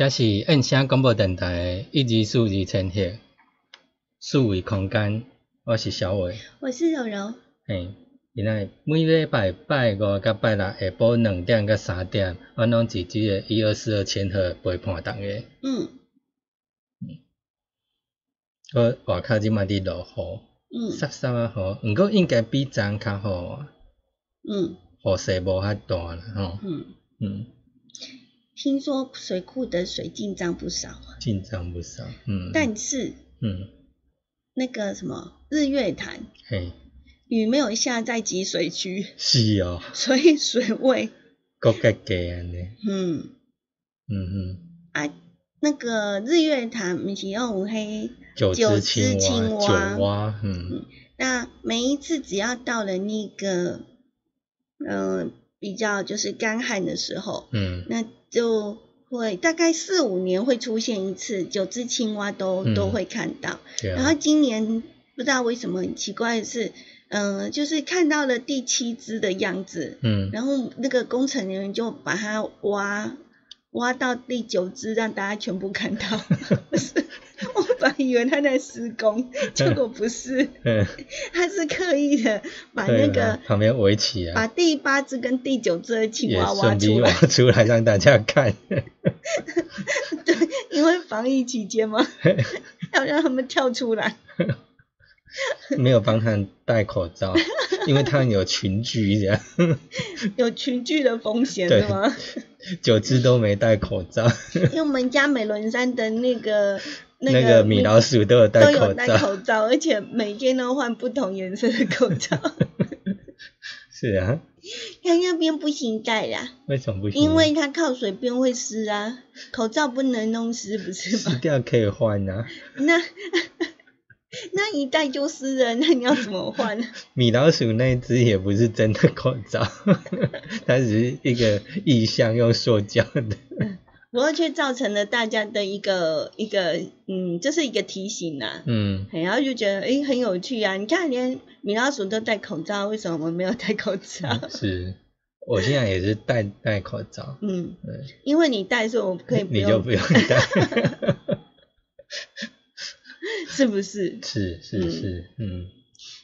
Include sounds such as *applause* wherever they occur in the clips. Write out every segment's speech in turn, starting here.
这是印声广播电台一二四二千赫四维空间，我是小伟。我是柔柔。嘿，今仔每礼拜拜五甲拜六下晡两点甲三点，我拢伫即个一二四二千赫陪伴逐个。嗯我外口即摆伫落雨，嗯湿湿啊雨，毋过应该比昨较好啊，嗯雨势无遐大啦吼。嗯，嗯，听说水库的水进账不少啊，进账不少。嗯，但是嗯，那个什么日月潭嘿，雨没有下在集水区，是哦，*laughs* 所以水位够格低安尼。嗯。嗯嗯。啊那个日月潭不是用黑九九只青蛙，蛙九蛙，嗯。那每一次只要到了那个，嗯、比较就是干旱的时候，嗯。那就会大概四五年会出现一次，九只青蛙都、嗯。都会看到。啊，然后今年不知道为什么很奇怪的是，嗯、就是看到了第七只的样子，嗯。然后那个工程人员就把它挖挖到第九只，让大家全部看到。不是，我本来以为他在施工，结果不是，嗯，他是刻意的把那个啊旁边围起把，第八只跟第九只的青蛙挖出来。出来让大家看，*laughs* 对，因为防疫期间嘛，*laughs* 要让他们跳出来。*laughs* *laughs* 没有帮他们戴口罩，因为他们有群聚这样，*laughs* 有群聚的风险对是吗？*laughs* 九只都没戴口罩，因为我们家美伦山的那个那那个米老鼠都有戴都有戴口罩，口罩，而且每天都换不同颜色的口罩。是啊，他那边不行戴啦，为什么不行？因为它靠水边会湿啊，口罩不能弄湿，不是湿吗？掉可以换啊，那 *laughs* 那一戴就是了，那你要怎么换？*laughs* 米老鼠那一只也不是真的口罩，*laughs* 它只是一个意象，用塑胶的。不过却造成了大家的一个一个嗯，这是一个提醒呐、嗯，然后就觉得诶很有趣啊！你看连米老鼠都戴口罩，为什么我们没有戴口罩？是，我现在也是戴戴口罩，嗯，对，因为你戴，所以我可以不用。你就不用戴。是不是？是是嗯是，嗯，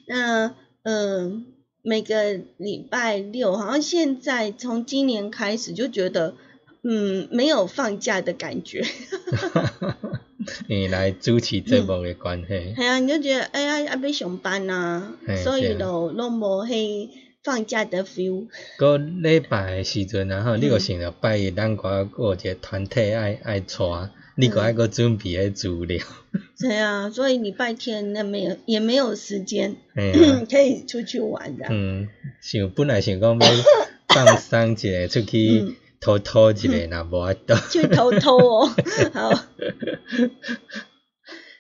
那呃，每个礼拜六，好像现在从今年开始就觉得，嗯，没有放假的感觉。*laughs* 你来主持节目的关系，*laughs* 系啊，你就觉得哎呀，要要上班啊，所以就拢无迄放假的 feel。个礼拜的时阵然后，你嗯个想着拜日咱个个有一个团体爱爱带，你个爱个准备迄资料，*laughs* 对啊，所以礼拜天那没有也没有时间嘿啊，*laughs* 可以出去玩的。嗯，想本来想讲要 *coughs* 放松一下，出去嗯。偷偷一下，那无法度，*laughs* 去偷偷哦，好。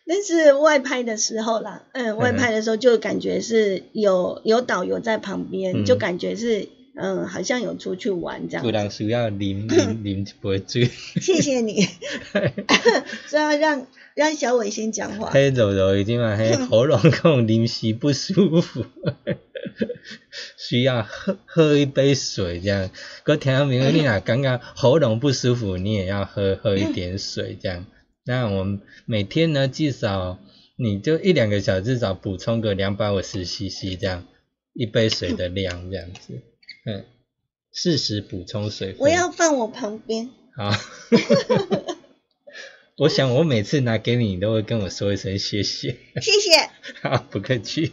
但是外拍的时候啦，嗯，外拍的时候就感觉是有有导游在旁边，嗯。就感觉是嗯，好像有出去玩这样有。人需要啉啉啉一杯水，谢谢你，*laughs* *laughs* 所以要让让小伟先讲话。嘿柔柔已经嘛，嘿 *laughs* 喉咙讲临时不舒服，需要喝喝一杯水这样。搁听到明你若感觉喉咙不舒服，你也要喝喝一点水这样。那我们每天呢，至少你就一两个小时，至少补充个两百五十 CC 这样一杯水的量这样子，嗯，适时补充水分。我要放我旁边，好，*laughs* 我想我每次拿给你，你都会跟我说一声谢谢。*laughs* 谢谢。*laughs* 好，不客气。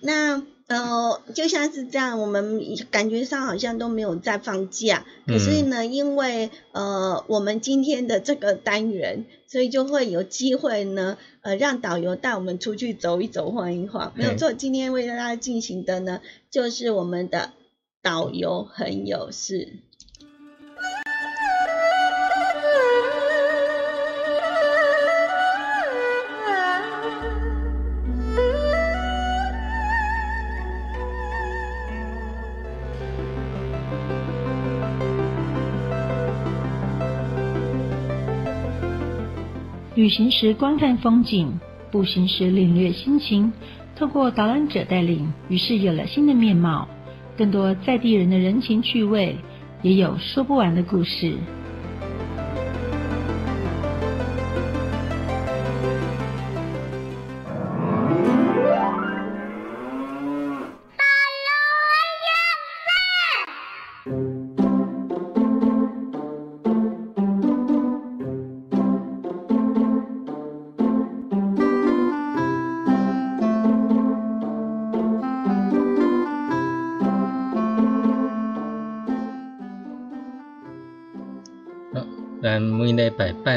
那呃，就像是这样，我们感觉上好像都没有在放假，嗯可是呢，因为呃我们今天的这个单元，所以就会有机会呢，呃，让导游带我们出去走一走、晃一晃。没有错，今天为大家进行的呢，就是我们的导游很有事。旅行时观看风景，步行时领略心情。透过导览者带领，于是有了新的面貌，更多在地人的人情趣味，也有说不完的故事。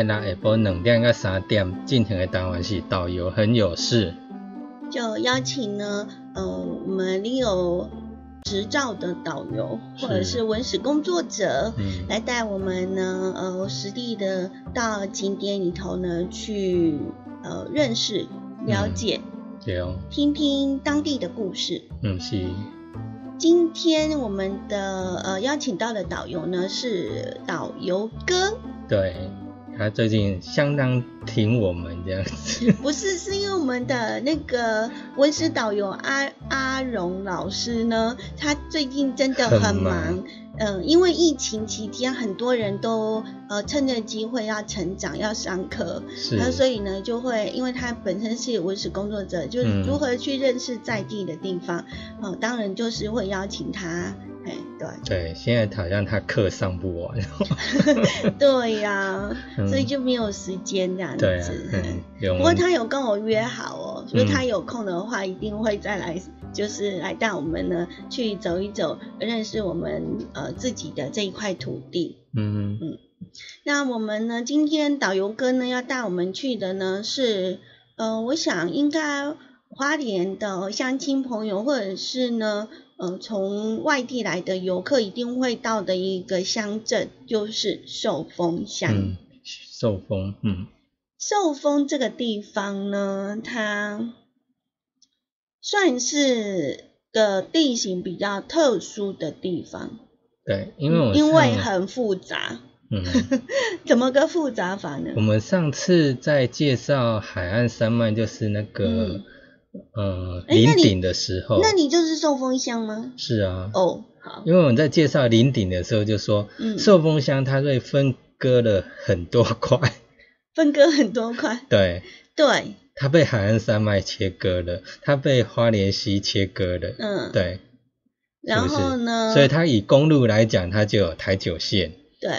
六下晡两点到三点进行的单元是导游很有事。就邀请呢，呃，我们领有执照的导游或者是是文史工作者，嗯。来带我们呢，呃，实地的到景点里头呢去呃认识、了解、对哦，听听当地的故事。嗯是，今天我们的呃邀请到的导游呢是导游哥，对，他最近相当挺我们这样子。*laughs* 不是是因为我们的那个文史导游阿阿荣老师呢，他最近真的很很忙忙。嗯，因为疫情期间，很多人都呃趁着机会要成长、要上课，是那所以呢，就会因为他本身是文史工作者，就是嗯如何去认识在地的地方，哦、当然就是会邀请他，哎，对，对，现在好像他课上不完。*laughs* 对呀、嗯所以就没有时间这样子。对啊，嗯，不过他有跟我约好哦，所以嗯他有空的话，一定会再来，就是来带我们呢去走一走，认识我们呃自己的这一块土地。嗯那我们呢，今天导游哥呢要带我们去的呢是，呃，我想应该花莲的乡亲朋友，或者是呢，呃，从外地来的游客一定会到的一个乡镇，就是寿丰乡。嗯，受风，嗯寿丰这个地方呢，它算是个地形比较特殊的地方，对，因为我因为很复杂。嗯，*laughs* 怎么个复杂法呢我？们上次在介绍海岸山脉，就是那个、嗯呃哎那你林顶的时候，那你就是寿丰乡吗？是啊，哦，好，因为我们在介绍林顶的时候就说，嗯。寿丰乡它会分割了很多块，分割很多块，*laughs* 对，对，它被海岸山脉切割了，它被花莲溪切割了，嗯，对，然后呢？所以它以公路来讲，它就有台九线，对，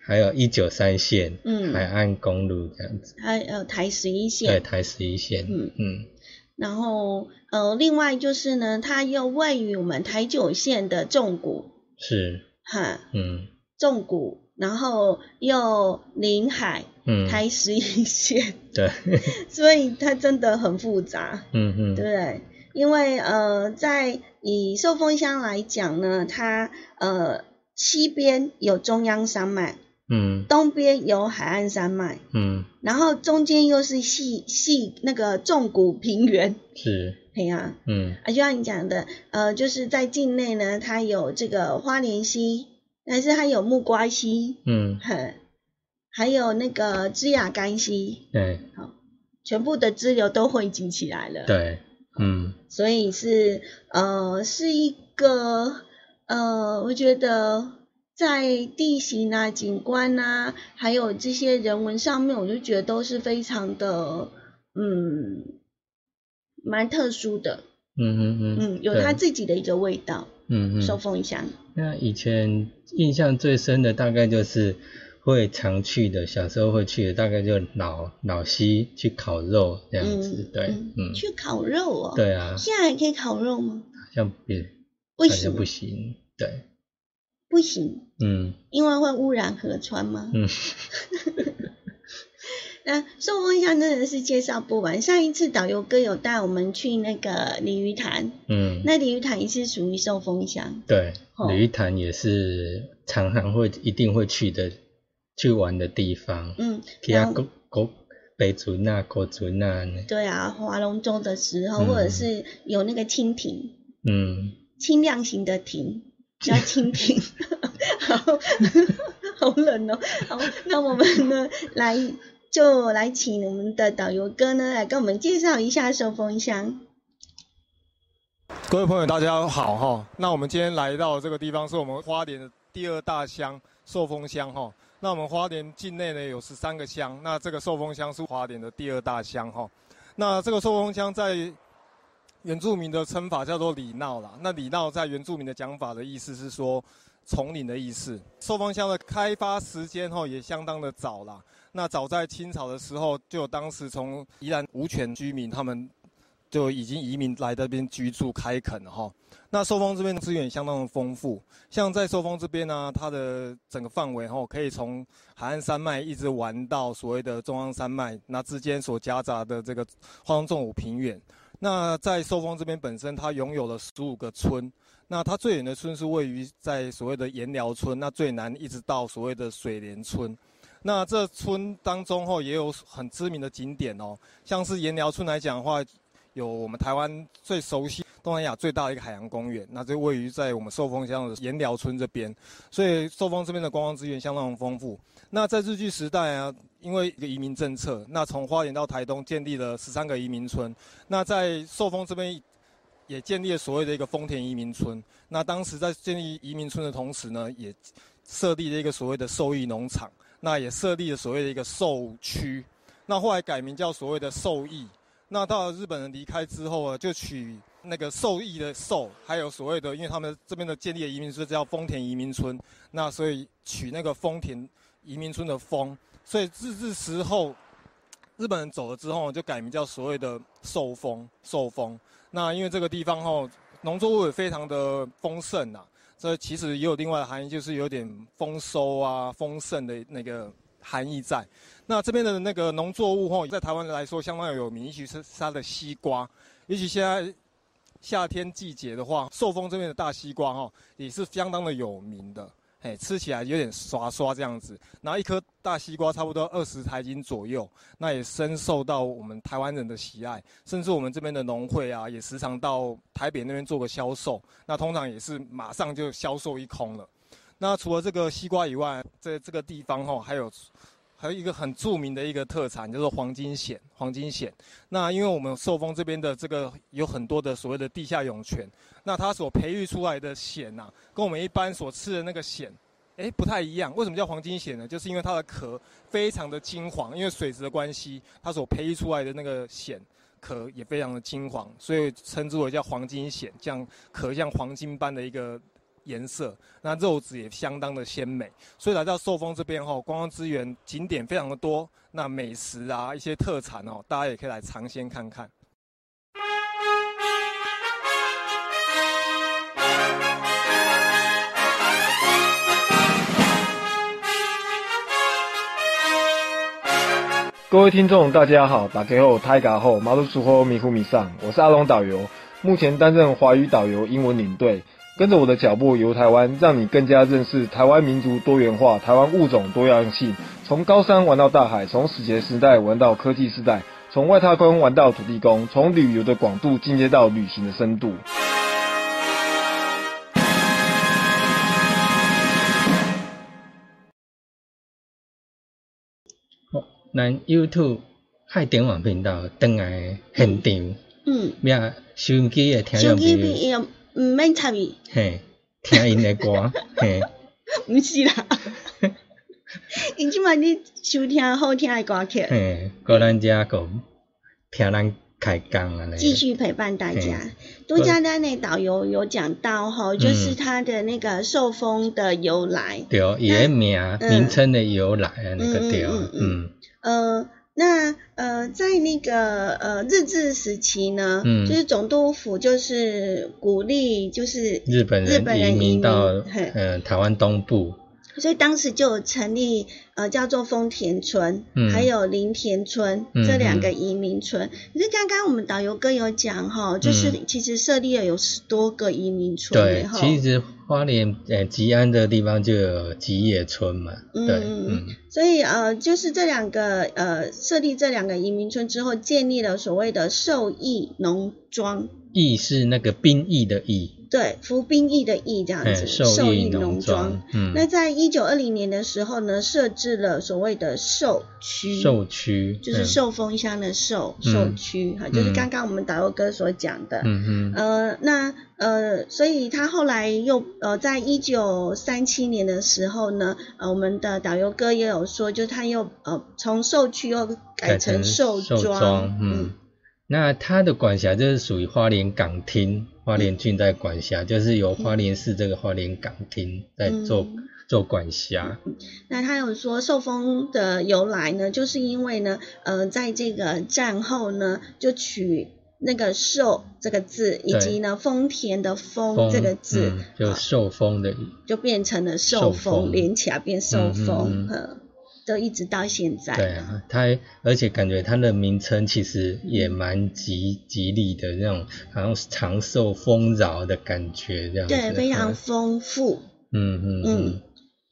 还有一九三线，嗯。海岸公路这样子，还有台十一线。对，线，台十一线，嗯。嗯然后呃，另外就是呢，它又位于我们台九线的重谷，是，哈，嗯。重谷，然后又临海，嗯，台十一线，对，*laughs* 所以它真的很复杂，嗯嗯，对？因为呃，在以寿丰乡来讲呢，它呃西边有中央山脉，嗯。东边有海岸山脉，嗯。然后中间又是细细那个纵谷平原，是，对呀、嗯。啊，就像你讲的，呃，就是在境内呢，它有这个花莲溪，但是它有木瓜溪，嗯，哼，还有那个枝雅干溪，对。好。全部的支流都汇集起来了。，对，嗯。所以是呃是一个呃，我觉得在地形啊、景观啊，还有这些人文上面，我就觉得都是非常的嗯蛮特殊的，嗯嗯嗯，嗯，有对。它自己的一个味道。嗯嗯，寿丰乡，那以前印象最深的大概就是会常去的，小时候会去的，大概就老老西去烤肉这样子，对，嗯，去烤肉哦。，对啊，现在还可以烤肉吗？好像别不行，不行，对，不行，嗯。因为会污染河川吗？嗯，*laughs* 那寿丰乡真的是介绍不完。上一次导游哥有带我们去那个鲤鱼潭，嗯，那鲤鱼潭也是属于寿丰乡。对，哦鲤鱼潭也是常常会一定会去的，去玩的地方，嗯，其他国国北竹那国竹那，对啊，划龙舟的时候，嗯。或者是有那个蜻蜓，嗯，轻量型的艇，叫蜻蜓。好，*laughs* 好冷哦。好，那我们呢，来就来请我们的导游哥呢，来跟我们介绍一下寿丰乡。各位朋友，大家好哈。那我们今天来到这个地方，是我们花莲的第二大乡寿丰乡哈。那我们花莲境内呢有十三个乡，那这个寿丰乡是花莲的第二大乡哈。那这个寿丰乡在原住民的称法叫做里闹啦。那里闹在原住民的讲法的意思是说丛林的意思。寿丰乡的开发时间哈也相当的早啦。那早在清朝的时候，就有当时从宜兰无权居民他们就已经移民来这边居住开垦了哈。那寿丰这边资源相当的丰富，像在寿丰这边呢，它的整个范围哈，可以从海岸山脉一直玩到所谓的中央山脉，那之间所夹杂的这个花东纵谷平原。那在寿丰这边本身，它拥有了十五个村。那它最远的村是位于在所谓的盐寮村，那最南一直到所谓的水莲村。那这村当中吼也有很知名的景点哦，像是盐寮村来讲的话，有我们台湾最熟悉、东南亚最大的一个海洋公园，那就位于在我们寿丰乡的盐寮村这边，所以寿丰这边的观光资源相当丰富。那在日据时代啊，因为一个移民政策，那从花莲到台东建立了十三个移民村，那在寿丰这边也建立了所谓的一个丰田移民村。那当时在建立移民村的同时呢，也设立了一个所谓的兽益农场，那也设立了所谓的一个兽区，那后来改名叫所谓的兽益。那到了日本人离开之后啊，就取那个受益的受，还有所谓的，因为他们这边的建立的移民村叫丰田移民村，那所以取那个丰田移民村的丰，所以日治时候日本人走了之后，就改名叫所谓的寿丰寿丰。那因为这个地方吼农作物也非常的丰盛呐、这其实也有另外的含义，就是有点丰收啊、丰盛的那个含义在。那这边的那个农作物吼，在台湾来说相当有名，尤其是它的西瓜，尤其现在夏天季节的话，寿丰这边的大西瓜哈也是相当的有名的。哎，吃起来有点刷刷这样子，然后一颗大西瓜差不多二十台斤左右，那也深受到我们台湾人的喜爱，甚至我们这边的农会啊，也时常到台北那边做个销售，那通常也是马上就销售一空了。那除了这个西瓜以外，在这个地方哈，还有还有一个很著名的一个特产，叫做黄金蚬。黄金蚬，那因为我们寿丰这边的这个有很多的所谓的地下涌泉，那它所培育出来的蚬呐、跟我们一般所吃的那个蚬哎，不太一样。为什么叫黄金蚬呢？就是因为它的壳非常的金黄，因为水质的关系，它所培育出来的那个蚬壳也非常的金黄，所以称之为叫黄金蚬，这样壳像黄金般的一个颜色。那肉质也相当的鲜美。所以来到寿丰这边哈，观光资源景点非常的多，那美食啊一些特产哦，大家也可以来尝鲜看看。各位听众，大家好，打开后泰嘎后马路苏后迷糊迷上，我是阿龙导游，目前担任华语导游、英文领队，跟着我的脚步游台湾，让你更加认识台湾民族多元化，台湾物种多样性，从高山玩到大海，从史前时代玩到科技时代，从外太空玩到土地公，从旅游的广度进阶到旅行的深度。咱 YouTube 海点网频道登来现场，嗯，咩收音机的听手机众朋友，边也毋免参与，嘿，听因的歌，*laughs* 嘿，毋是啦。因即摆你收听好听的歌曲，嘿，个咱遮个听咱开讲安尼，继续陪伴大家。多加丹的导游有讲到哈，就是它的那个受封的由来。对，伊个名嗯。名称的由来啊，那个对，嗯嗯嗯。嗯，呃，那呃，在那个呃日治时期呢，嗯。就是总督府就是鼓励，就是日本人日本人民到嗯呃台湾东部，所以当时就有成立呃叫做丰田村，嗯。还有林田村、嗯这两个移民村。可是刚刚我们导游哥有讲哈，就是嗯其实设立了有十多个移民村对。其实花莲呃吉安的地方就有吉野村嘛，对，嗯嗯。嗯，所以呃，就是这两个呃设立这两个移民村之后，建立了所谓的受益农庄，役是那个兵役的役，对，服兵役的役这样哎，子，受役役农庄。，嗯，那在一九二零年的时候呢，设置了所谓的兽区，兽区就是嗯寿丰乡的受嗯兽区哈，就是刚刚我们导游哥所讲的。嗯嗯呃，那呃，所以他后来又呃，在一九三七年的时候呢，呃，我们的导游哥也有说，就是他又呃从兽区又改成兽兽庄，庄，嗯，那它的管辖就是属于花莲港厅，花莲郡在管辖，就是由花莲市这个花莲港厅在做、嗯。做管辖，那他有说受封的由来呢，就是因为呢，呃，在这个战后呢，就取那个寿这个字，以及呢丰田的丰风这个字，嗯、就受封的，就变成了受受封。封，连起来变受封，嗯嗯呃，都一直到现在。对啊，它而且感觉它的名称其实也蛮吉吉利的那种，好像是长寿丰饶的感觉这样子，对，非常丰富，嗯嗯嗯，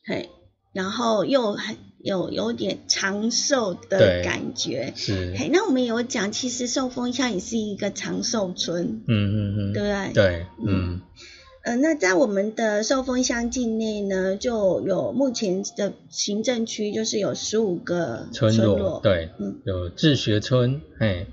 嘿，然后又很有有点长寿的感觉。是，嘿，那我们有讲，其实寿丰乡也是一个长寿村，嗯嗯嗯，对不对？对，嗯呃，那在我们的寿丰乡境内呢，就有目前的行政区就是有十五个村落，落，对，嗯有自学村，哎，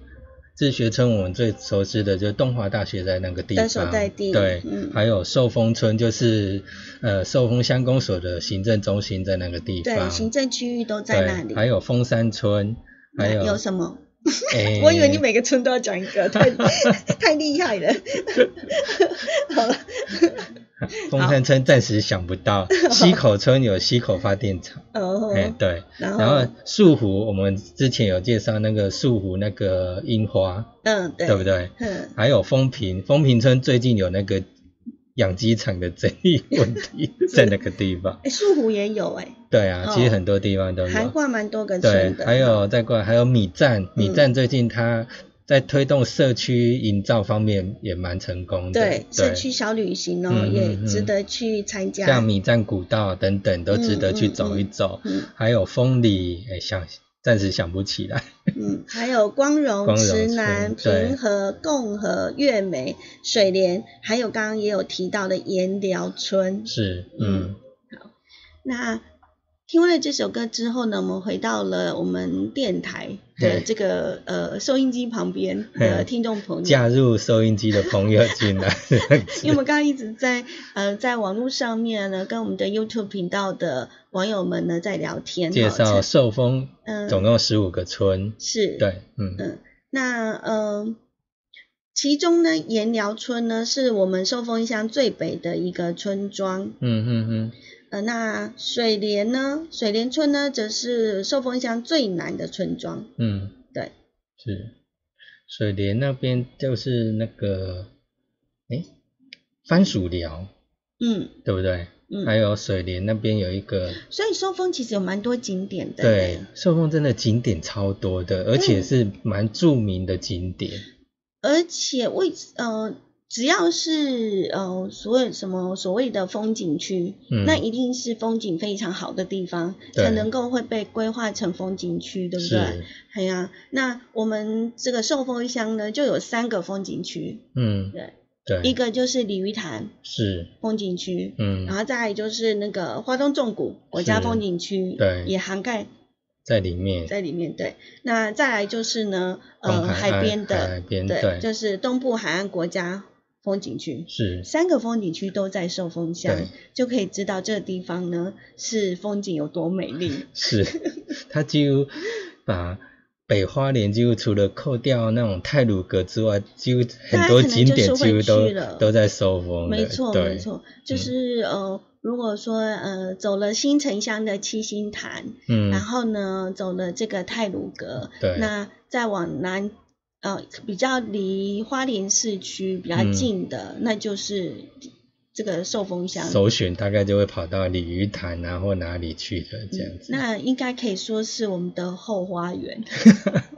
自学村我们最熟知的就是东华大学在那个地的方，所在地对，嗯还有寿丰村就是呃寿丰乡公所的行政中心在那个地方对，方，行政区域都在那里。还有丰山村，还有有什么？*laughs* 哎。我以为你每个村都要讲一个，太 *laughs* 太厉害了。*laughs* 好了，东山村暂时想不到，溪口村有溪口发电厂，哦，哎，对，然后？树湖我们之前有介绍那个树湖那个樱花，嗯，对，对不？对？嗯，还有风平，风平村最近有那个养鸡场的争议问题在那个地方。*laughs* 哎，树湖也有哎，对啊，哦其实很多地方都有。涵盖蛮多个对村，的。还有再过来还有米站，米嗯站最近它在推动社区营造方面也蛮成功的。对社区小旅行哦，也嗯值得去参加。像米站古道等等都值得去走一走。嗯还有风里，哎，想暂时想不起来。嗯，还有光荣、池南、平和、共和、月美、水莲，还有刚刚也有提到的盐寮村。是，嗯嗯，那听完了这首歌之后呢，我们回到了我们电台的这个呃收音机旁边的听众朋友，加入收音机的朋友进来。*laughs* 因为我们刚刚一直在呃在网络上面呢，跟我们的 YouTube 频道的网友们呢在聊天，介绍寿丰，嗯，总共十五个村，是，对，嗯。嗯，那呃，其中呢盐寮村呢是我们寿丰乡最北的一个村庄，嗯嗯嗯。呃，那水莲呢？水莲村呢，则是寿丰乡最南的村庄。嗯，对，是水莲那边就是那个，哎，番薯寮，嗯，对不对？嗯，还有水莲那边有一个，所以寿丰其实有蛮多景点的。对，寿丰真的景点超多的，而且是蛮著名的景点。而且为呃。只要是呃所谓什么所谓的风景区，那一定是风景非常好的地方，才能够会被规划成风景区，对不对？对呀。那我们这个寿丰乡呢，就有三个风景区，嗯，对对，一个就是鲤鱼潭是风景区，嗯，然后再就是那个花东纵谷国家风景区，对，也涵盖在里面，在里面对。那再来就是呢，呃，海边的，海边对，就是东部海岸国家。风景区是三个风景区都在寿丰乡，就可以知道这个地方呢是风景有多美丽。是，它几乎把北花莲几乎除了扣掉那种泰鲁阁之外，几乎很多景点几乎都都在寿丰。没错没错，就是呃，如果说呃走了新城乡的七星潭，嗯，然后呢走了这个泰鲁阁，对，那再往南。呃，比较离花莲市区比较近的，那就是这个寿丰乡。首选大概就会跑到鲤鱼潭啊，或哪里去的这样子。那应该可以说是我们的后花园。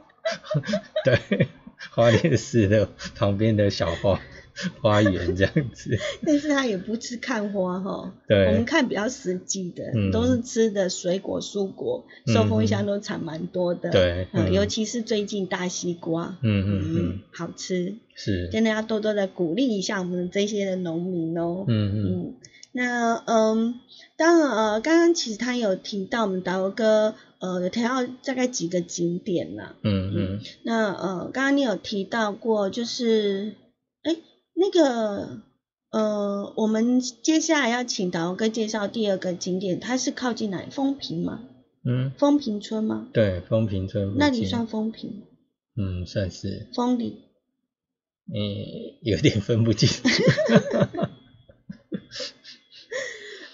*laughs* 对，花莲市的旁边的小花。*laughs* 花园这样子，但是他也不吃看花哈，对，我们看比较实际的，都是吃的水果蔬果，寿丰乡都产蛮多的，对，嗯，尤其是最近大西瓜，嗯嗯嗯，好吃，是，真的要多多的鼓励一下我们这些的农民哦，嗯嗯，那嗯，当然呃，刚刚其实他有提到我们导游哥，呃，有提到大概几个景点啦，嗯嗯，那呃，刚刚你有提到过，就是，哎。那个，呃，我们接下来要请导游哥介绍第二个景点，它是靠近哪里？丰平吗？嗯，丰平村吗？对，丰平村。那里算丰平？嗯，算是。丰里。嗯，有点分不清。*laughs*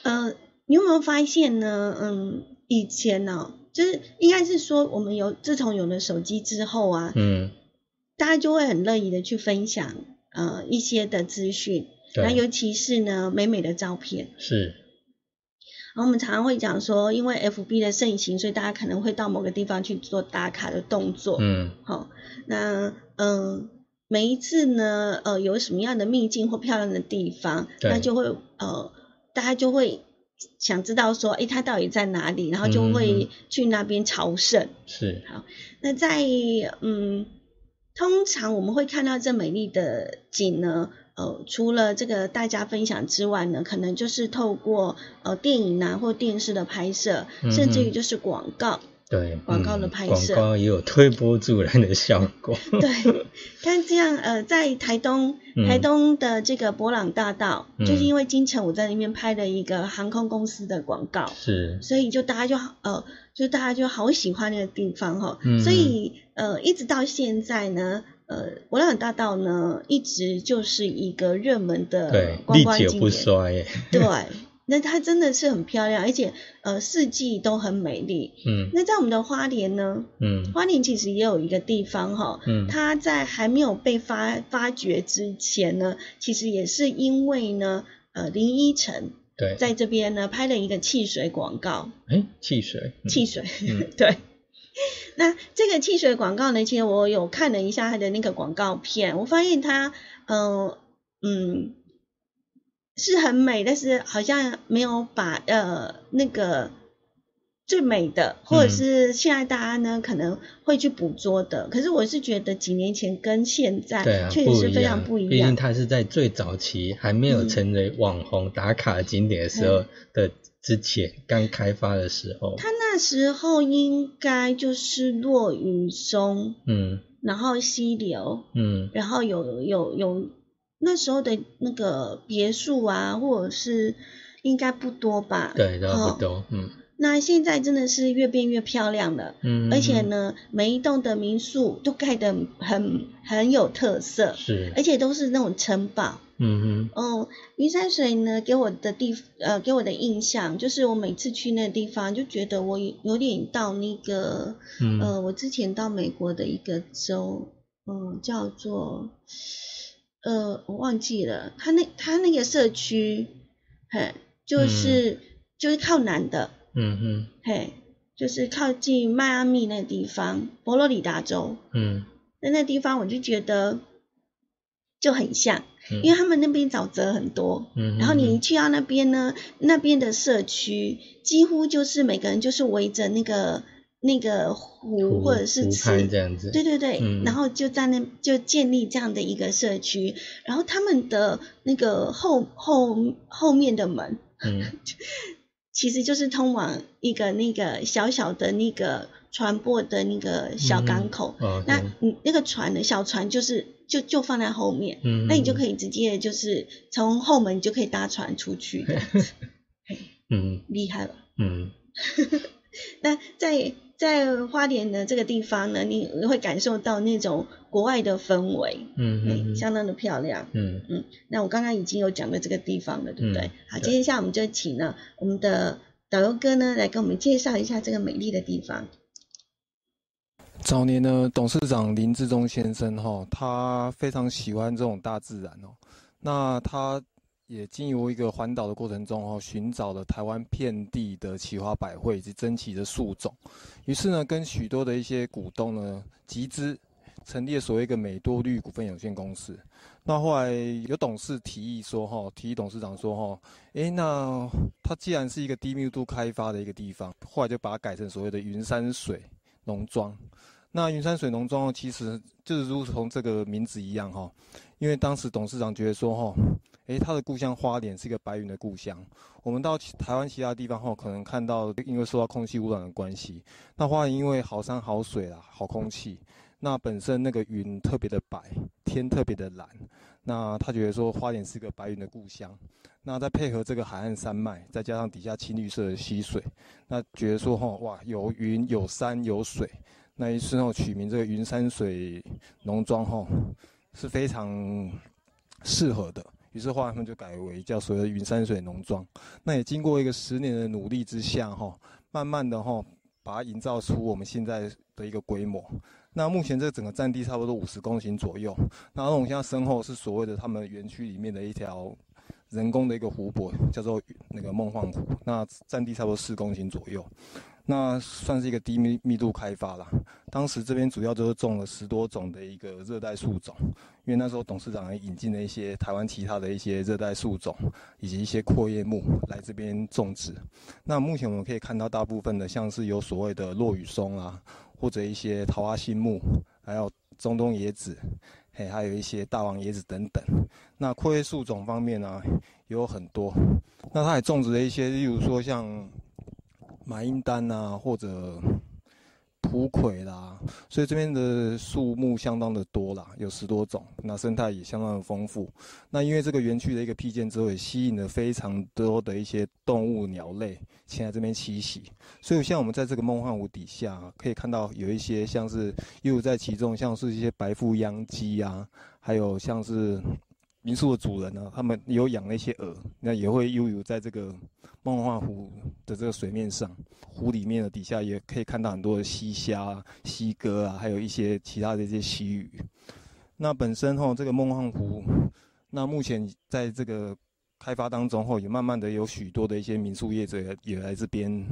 呃，你有没有发现呢？嗯，以前呢，就是应该是说，我们有自从有了手机之后啊，嗯，大家就会很乐意的去分享。呃，一些的资讯，那尤其是呢，美美的照片是。然后我们常常会讲说，因为 F B 的盛行，所以大家可能会到某个地方去做打卡的动作。嗯。好，那嗯，每一次呢，呃，有什么样的秘境或漂亮的地方，那就会呃，大家就会想知道说，哎，它到底在哪里？然后就会去那边朝圣。是。好，那在嗯。通常我们会看到这美丽的景呢，呃，除了这个大家分享之外呢，可能就是透过呃电影啊或电视的拍摄，甚至于就是广告。对，广告的拍摄，广告也有推波助澜的效果。*laughs* 对，看这样，呃，在台东，台东的这个博朗大道，就是因为金城武在那边拍了一个航空公司的广告，是，所以就大家就呃，就大家就好喜欢那个地方哈，所以呃，一直到现在呢，呃，博朗大道呢，一直就是一个热门的观光景点，不衰，*laughs* 对。那它真的是很漂亮，而且呃四季都很美丽。嗯，那在我们的花莲呢？嗯，花莲其实也有一个地方哈，嗯，它在还没有被发发掘之前呢，其实也是因为呢，呃林依晨对在这边呢拍了一个汽水广告。哎，汽水，汽水，*laughs* 对。那这个汽水广告呢，其实我有看了一下它的那个广告片，我发现它，嗯嗯。是很美，但是好像没有把呃那个最美的，或者是现在大家呢可能会去捕捉的。可是我是觉得几年前跟现在确实是非常不一样毕竟。它是在最早期还没有成为网红打卡景点的时候的之前，刚开发的时候。它那时候应该就是落雨松，嗯然后溪流，嗯然后有有有那时候的那个别墅啊，或者是应该不多吧？对，都哦不多。嗯那现在真的是越变越漂亮了，嗯，而且呢，每一栋的民宿都盖得很很有特色，是，而且都是那种城堡。嗯哼哦，云山水呢给我的地呃给我的印象，就是我每次去那个地方，就觉得我有有点到那个嗯呃，我之前到美国的一个州，嗯，叫做呃我忘记了，他那他那个社区，嘿，就是、就是靠南的，嗯嗯嘿，就是靠近迈阿密那个地方，佛罗里达州，嗯。在那地方我就觉得就很像，嗯，因为他们那边沼泽很多，嗯哼然后你一去到那边呢，那边的社区几乎就是每个人就是围着那个那个湖湖或者是池畔这样子。对对对，嗯然后就在那就建立这样的一个社区，然后他们的那个后后后面的门嗯 *laughs* 其实就是通往一个那个小小的那个船舶的那个小港口，哦，那对你那个船的小船就是就就放在后面，嗯，那你就可以以直接就是从后门就可以搭船出去，*laughs* 这样子嗯厉害了。嗯 *laughs* 那在在花莲的这个地方呢，你会感受到那种国外的氛围，嗯相当的漂亮。嗯嗯，那我刚刚已经有讲了这个地方了，对不对？嗯好，接下来我们就请呢我们的导游哥呢来跟我们介绍一下这个美丽的地方。早年呢，董事长林志忠先生哈、他非常喜欢这种大自然哦。那他也经由一个环岛的过程中哦，寻找了台湾遍地的奇花百卉以及珍奇的树种。于是呢，跟许多的一些股东呢集资，成立了所谓一个美多绿股份有限公司。那后来有董事提议说哈，提议董事长说哈，诶，那它既然是一个低密度开发的一个地方，后来就把它改成所谓的云山水农庄。那云山水农庄其实就是如同这个名字一样哈，因为当时董事长觉得说哈，诶，他的故乡花莲是一个白云的故乡。我们到台湾其他地方后，可能看到因为受到空气污染的关系，那花莲因为好山好水啦，好空气，那本身那个云特别的白，天特别的蓝，那他觉得说花莲是个白云的故乡。那再配合这个海岸山脉，再加上底下青绿色的溪水，那觉得说哈哇有云有山有水，那于是后取名这个云山水农庄哈是非常适合的。于是他们就改为叫所谓的云山水农庄。那也经过一个十年的努力之下哈，慢慢的哈把它营造出我们现在的一个规模。那目前这整个占地差不多五十公顷左右。那我们现在身后是所谓的他们园区里面的一条人工的一个湖泊，叫做那个梦幻湖。那占地差不多四公顷左右。那算是一个低密密度开发啦。当时这边主要就是种了十多种的一个热带树种，因为那时候董事长也引进了一些台湾其他的一些热带树种，以及一些阔叶木来这边种植。那目前我们可以看到大部分的像是有所谓的落羽松啊，或者一些桃花心木，还有中东椰子，嘿，还有一些大王椰子等等。那阔叶树种方面呢、也有很多。那它也种植了一些，例如说像马英丹啊，或者蒲葵啦，所以这边的树木相当的多啦，有十多种，那生态也相当的丰富。那因为这个园区的一个辟建之后，也吸引了非常多的一些动物、鸟类前来这边栖息。所以像我们在这个梦幻湖底下，可以看到有一些像是又在其中，像是一些白腹秧鸡啊，还有像是民宿的主人呢、他们有养那些鹅，那也会悠游在这个梦幻湖的这个水面上，湖里面的底下也可以看到很多的溪虾、啊、溪哥啊，还有一些其他的一些溪鱼。那本身吼这个梦幻湖，那目前在这个开发当中后，也慢慢的有许多的一些民宿业者也也来这边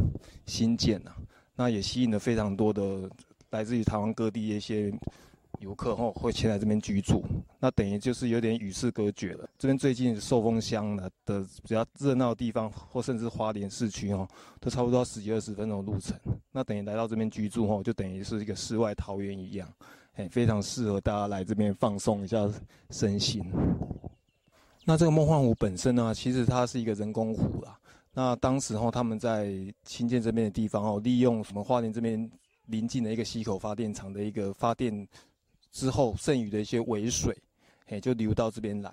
新建啊，那也吸引了非常多的来自于台湾各地的一些游客吼会前来这边居住，那等于就是有点与世隔绝了。这边最近寿丰乡呢的比较热闹的地方，或甚至花莲市区哦，都差不多十几二十分钟的路程。那等于来到这边居住吼，就等于是一个世外桃源一样，哎，非常适合大家来这边放松一下身心。那这个梦幻湖本身呢，其实它是一个人工湖啦。那当时候他们在新建这边的地方哦，利用什么花莲这边临近的一个溪口发电厂的一个发电之后剩余的一些尾水，哎，就流到这边来，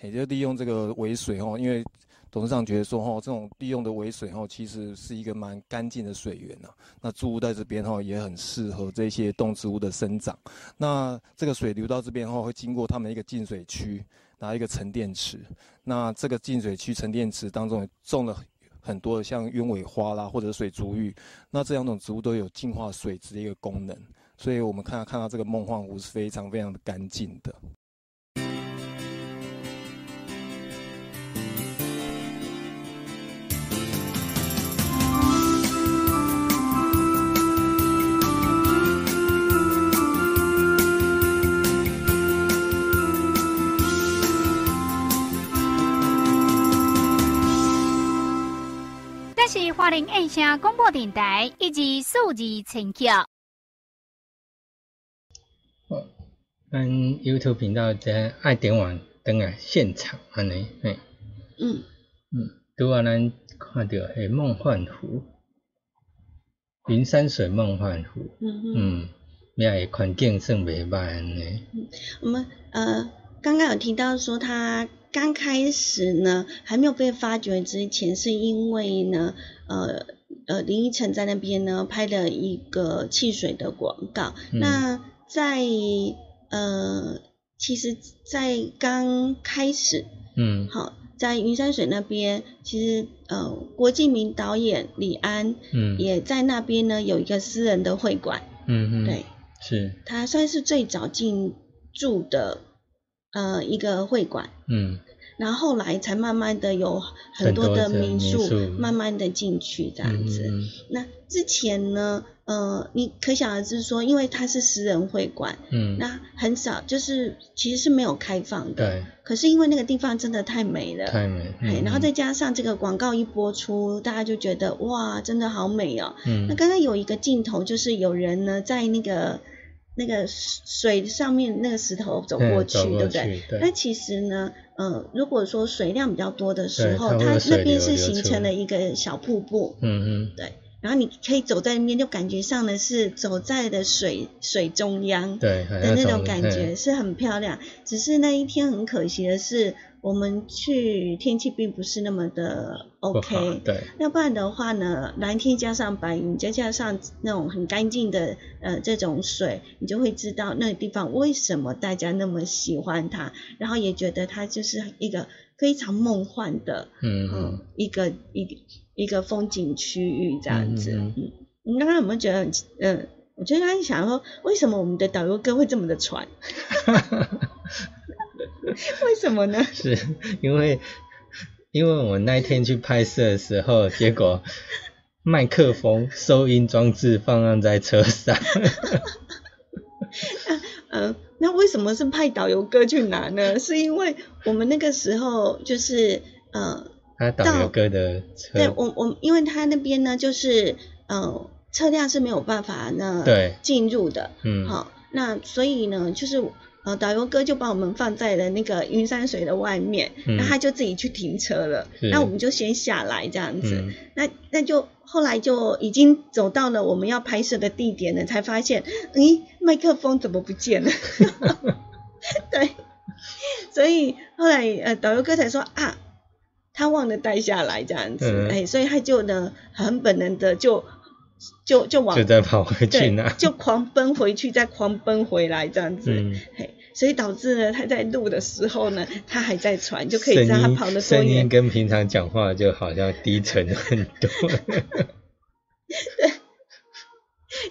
哎，就利用这个尾水哦，因为董事长觉得说哦，这种利用的尾水哦，其实是一个蛮干净的水源呐。那住屋在这边哦，也很适合这些动植物的生长。那这个水流到这边后，会经过他们一个净水区。拿一个沉淀池，那这个净水区沉淀池当中种了很多的像鸢尾花啦，或者水竹芋，那这两种植物都有净化水质的一个功能，所以我们看到看到这个梦幻湖是非常非常的干净的。是花莲印象广播电台以及数字陈桥。哦，咱 YouTube 频道在爱点网登来现场安尼，嘿，嗯嗯，拄啊，咱看到迄梦幻湖，云山水梦幻湖，嗯嗯，也环境算袂歹安尼。嗯，我们呃刚刚有提到说他。刚开始呢，还没有被发掘之前，是因为呢，呃呃，林依晨在那边呢拍了一个汽水的广告。那在呃，其实，在刚开始，嗯，好，在云山水那边，其实呃，郭敬明导演李安，嗯，也在那边呢有一个私人的会馆，嗯嗯，对，是，他算是最早进驻的。呃，一个会馆，嗯，然后后来才慢慢的有很多的民宿，慢慢的进去这样子。那之前呢，呃，你可想而知说，因为它是私人会馆，嗯，那很少，就是其实是没有开放的。对。可是因为那个地方真的太美了，太美，哎，然后再加上这个广告一播出，大家就觉得哇，真的好美哦。嗯。那刚刚有一个镜头，就是有人呢在那个。那个水上面那个石头走过去，对不对？那其实呢，呃，如果说水量比较多的时候，它那边是形成了一个小瀑布，嗯嗯，对。然后你可以走在那边，就感觉上的是走在的水水中央，对的那种感觉是很漂亮。只是那一天很可惜的是。我们去天气并不是那么的 OK，对，要不然的话呢，蓝天加上白云，再加上那种很干净的呃这种水，你就会知道那个地方为什么大家那么喜欢它，然后也觉得它就是一个非常梦幻的，嗯嗯，一个一一个风景区域这样子。嗯，你刚刚有没有觉得，嗯，我就刚刚想说，为什么我们的导游哥会这么的传？*laughs* *laughs* 为什么呢？*laughs* 是因为因为我那天去拍摄的时候，结果 *laughs* 麦克风、收音装置放在车上。嗯，那为什么是派导游哥去拿呢？是因为我们那个时候就是呃，他导游哥的车，对我我因为他那边呢就是呃车辆是没有办法那对进入的，嗯，好，那所以呢就是。呃，导游哥就把我们放在了那个云山水的外面，那他就自己去停车了，那我们就先下来这样子，那那就后来就已经走到了我们要拍摄的地点了，才发现，咦，麦克风怎么不见了？*laughs* 对，所以后来呃，导游哥才说啊，他忘了带下来这样子，哎，所以他就呢很本能的就。就就往就再跑回去呢，就狂奔回去，再狂奔回来这样子，嘿，所以导致呢，他在录的时候呢，他还在喘，就可以让他跑的声音跟平常讲话就好像低沉很多。*laughs* 对，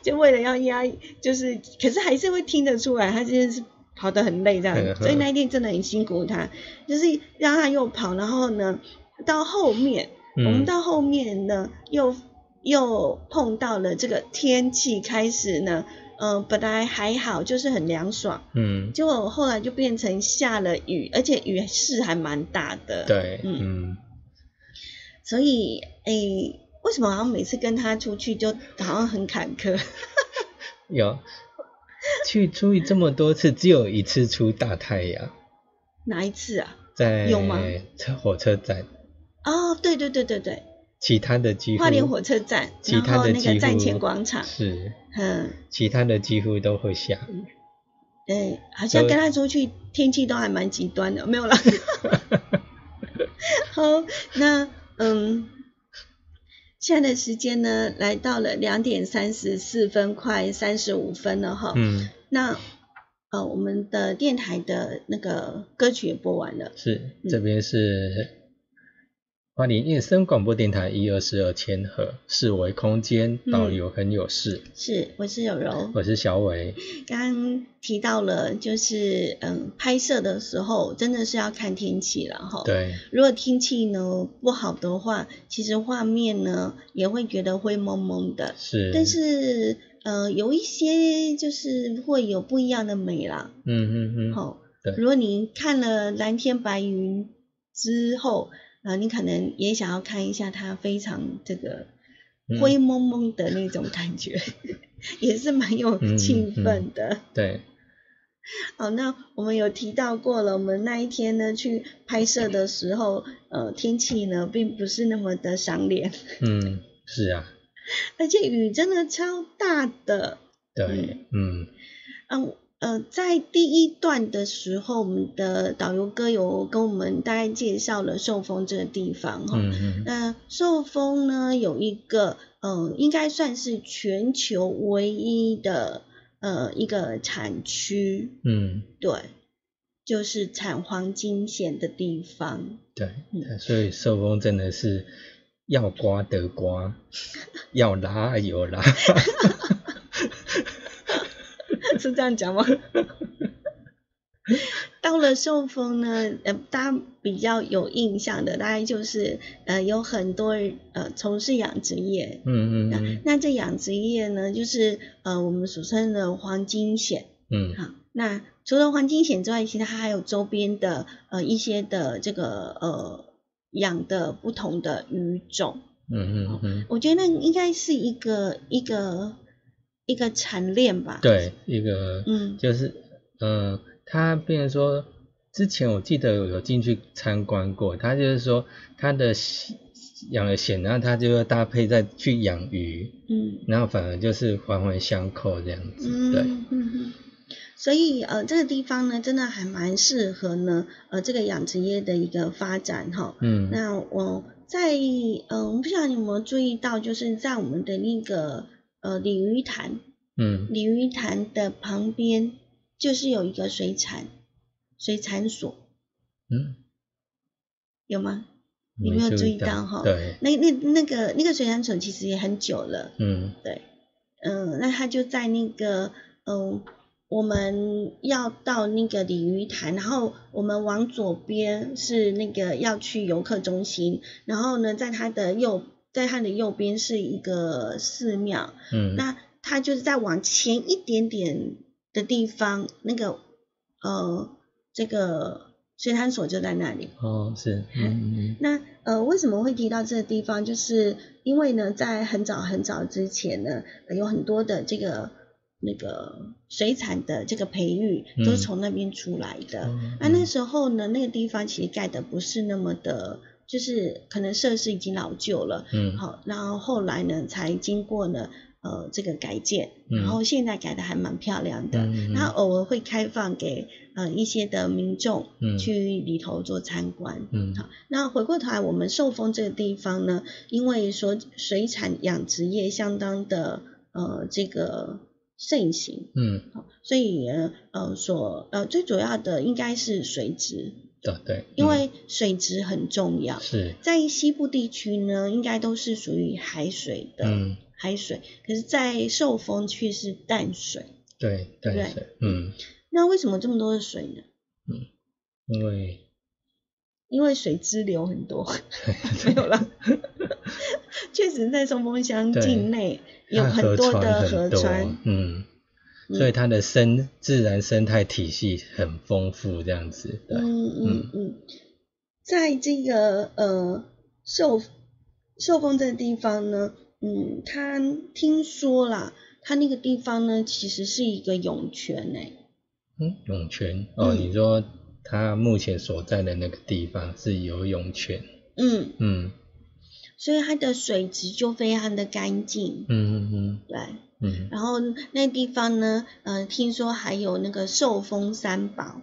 就为了要压，就是可是还是会听得出来，他就是跑得很累这样，所以那一天真的很辛苦他，就是让他又跑，然后呢，到后面，我们到后面呢又。又碰到了这个天气开始呢，呃本来还好，就是很凉爽，嗯，结果后来就变成下了雨，而且雨势还蛮大的。，对，嗯。嗯，所以诶，为什么好像每次跟他出去就好像很坎坷？*laughs* 有。去出去这么多次，只有一次出大太阳，哪一次啊？在有吗？车火车站，哦，对对对对对，其他的几乎花莲火车站，其他的几乎那个站前广场，是，嗯，其他的几乎都会下雨。对，好像跟他出去天气都还蛮极端的，没有啦。*laughs* 好，那嗯，现在的时间呢，来到了两点三十四分，快三十五分了哈。嗯，那呃，我们的电台的那个歌曲也播完了，是，这边是花莲燕声广播电台一二四二千赫四维空间，嗯导游很有事，是我是有柔。我是小伟。刚刚提到了，就是嗯，拍摄的时候真的是要看天气了哈。。对，如果天气呢不好的话，其实画面呢也会觉得灰蒙蒙的。是，但是呃，有一些就是会有不一样的美啦。嗯嗯嗯，好、对如果你看了蓝天白云之后，呃，你可能也想要看一下它非常这个嗯。灰蒙蒙的那种感觉，*laughs* 也是蛮有嗯气嗯氛的。对，*laughs* 好，那我们有提到过了，我们那一天呢去拍摄的时候，呃，天气呢并不是那么的赏脸，*laughs* 嗯，是啊，而且雨真的超大的。对，嗯。嗯呃，在第一段的时候，我们的导游哥有跟我们大概介绍了寿丰这个地方哈。嗯嗯那寿丰呢有一个呃，应该算是全球唯一的呃一个产区，嗯，对，就是产黄金蚬的地方。对，嗯所以寿丰真的是要刮得刮，*laughs* 要拉有拉，*laughs* 是这样讲吗？*laughs* 到了寿丰呢，呃，大家比较有印象的，大概就是呃有很多呃从事养殖业，那嗯嗯嗯那这养殖业呢，就是呃我们俗称的黄金蚬。嗯好，那除了黄金蚬之外，其实它还有周边的呃一些的这个呃养的不同的鱼种。嗯嗯嗯，我觉得那应该是一个一个一个产链吧。，对，一个嗯就是呃，他变成说，之前我记得有进去参观过，他就是说他的蚬养了蚬，然后他就要搭配再去养鱼，嗯然后反而就是环环相扣这样子，对，嗯嗯嗯。所以呃这个地方呢，真的还蛮适合呢呃这个养殖业的一个发展哈。嗯那我在呃，我不晓得你有没有注意到，就是在我们的那个呃鲤鱼潭，嗯鲤鱼潭的旁边就是有一个水产水产所，嗯，有吗？你没有注意到到哈？对，那那那个那个水产所其实也很久了，嗯对，嗯，那他就在那个嗯。我们要到那个鲤鱼潭，然后我们往左边是那个要去游客中心，然后呢，在它的右，在它的右边是一个寺庙，嗯，那它就是在往前一点点的地方，那个呃，这个水产所就在那里。哦是，嗯嗯那呃，为什么会提到这个地方？就是因为呢，在很早很早之前呢，呃有很多的这个那个水产的这个培育都是嗯从那边出来的。哦那那时候呢，那个地方其实盖的不是那么的，就是可能设施已经老旧了。嗯。好，然后后来呢，才经过呢，呃，这个改建，嗯。然后现在改的还蛮漂亮的。嗯嗯嗯。那偶尔会开放给呃一些的民众嗯。去里头做参观。嗯。好，那回过头来，我们寿丰这个地方呢，因为说水产养殖业相当的呃这个盛行，嗯，好，所以呃呃所呃最主要的应该是水质，对对，因为水质很重要。是，在西部地区呢，应该都是属于海水的、嗯海水，可是，在寿丰却是淡水。对对淡水，嗯，那为什么这么多的水呢？嗯因为因为水支流很多，*laughs* 没有啦。*laughs* 确实，在松风乡境内有很多的河川，嗯，所以它的生自然生态体系很丰富，这样子。对，嗯嗯嗯，在这个呃寿寿丰这个地方呢，嗯，他听说啦，他那个地方呢，其实是一个涌泉诶。嗯，涌泉哦，你说他目前所在的那个地方是有涌泉。嗯嗯，所以它的水质就非常的干净。嗯嗯嗯，对。嗯，然后那地方呢，呃，听说还有那个寿丰三宝。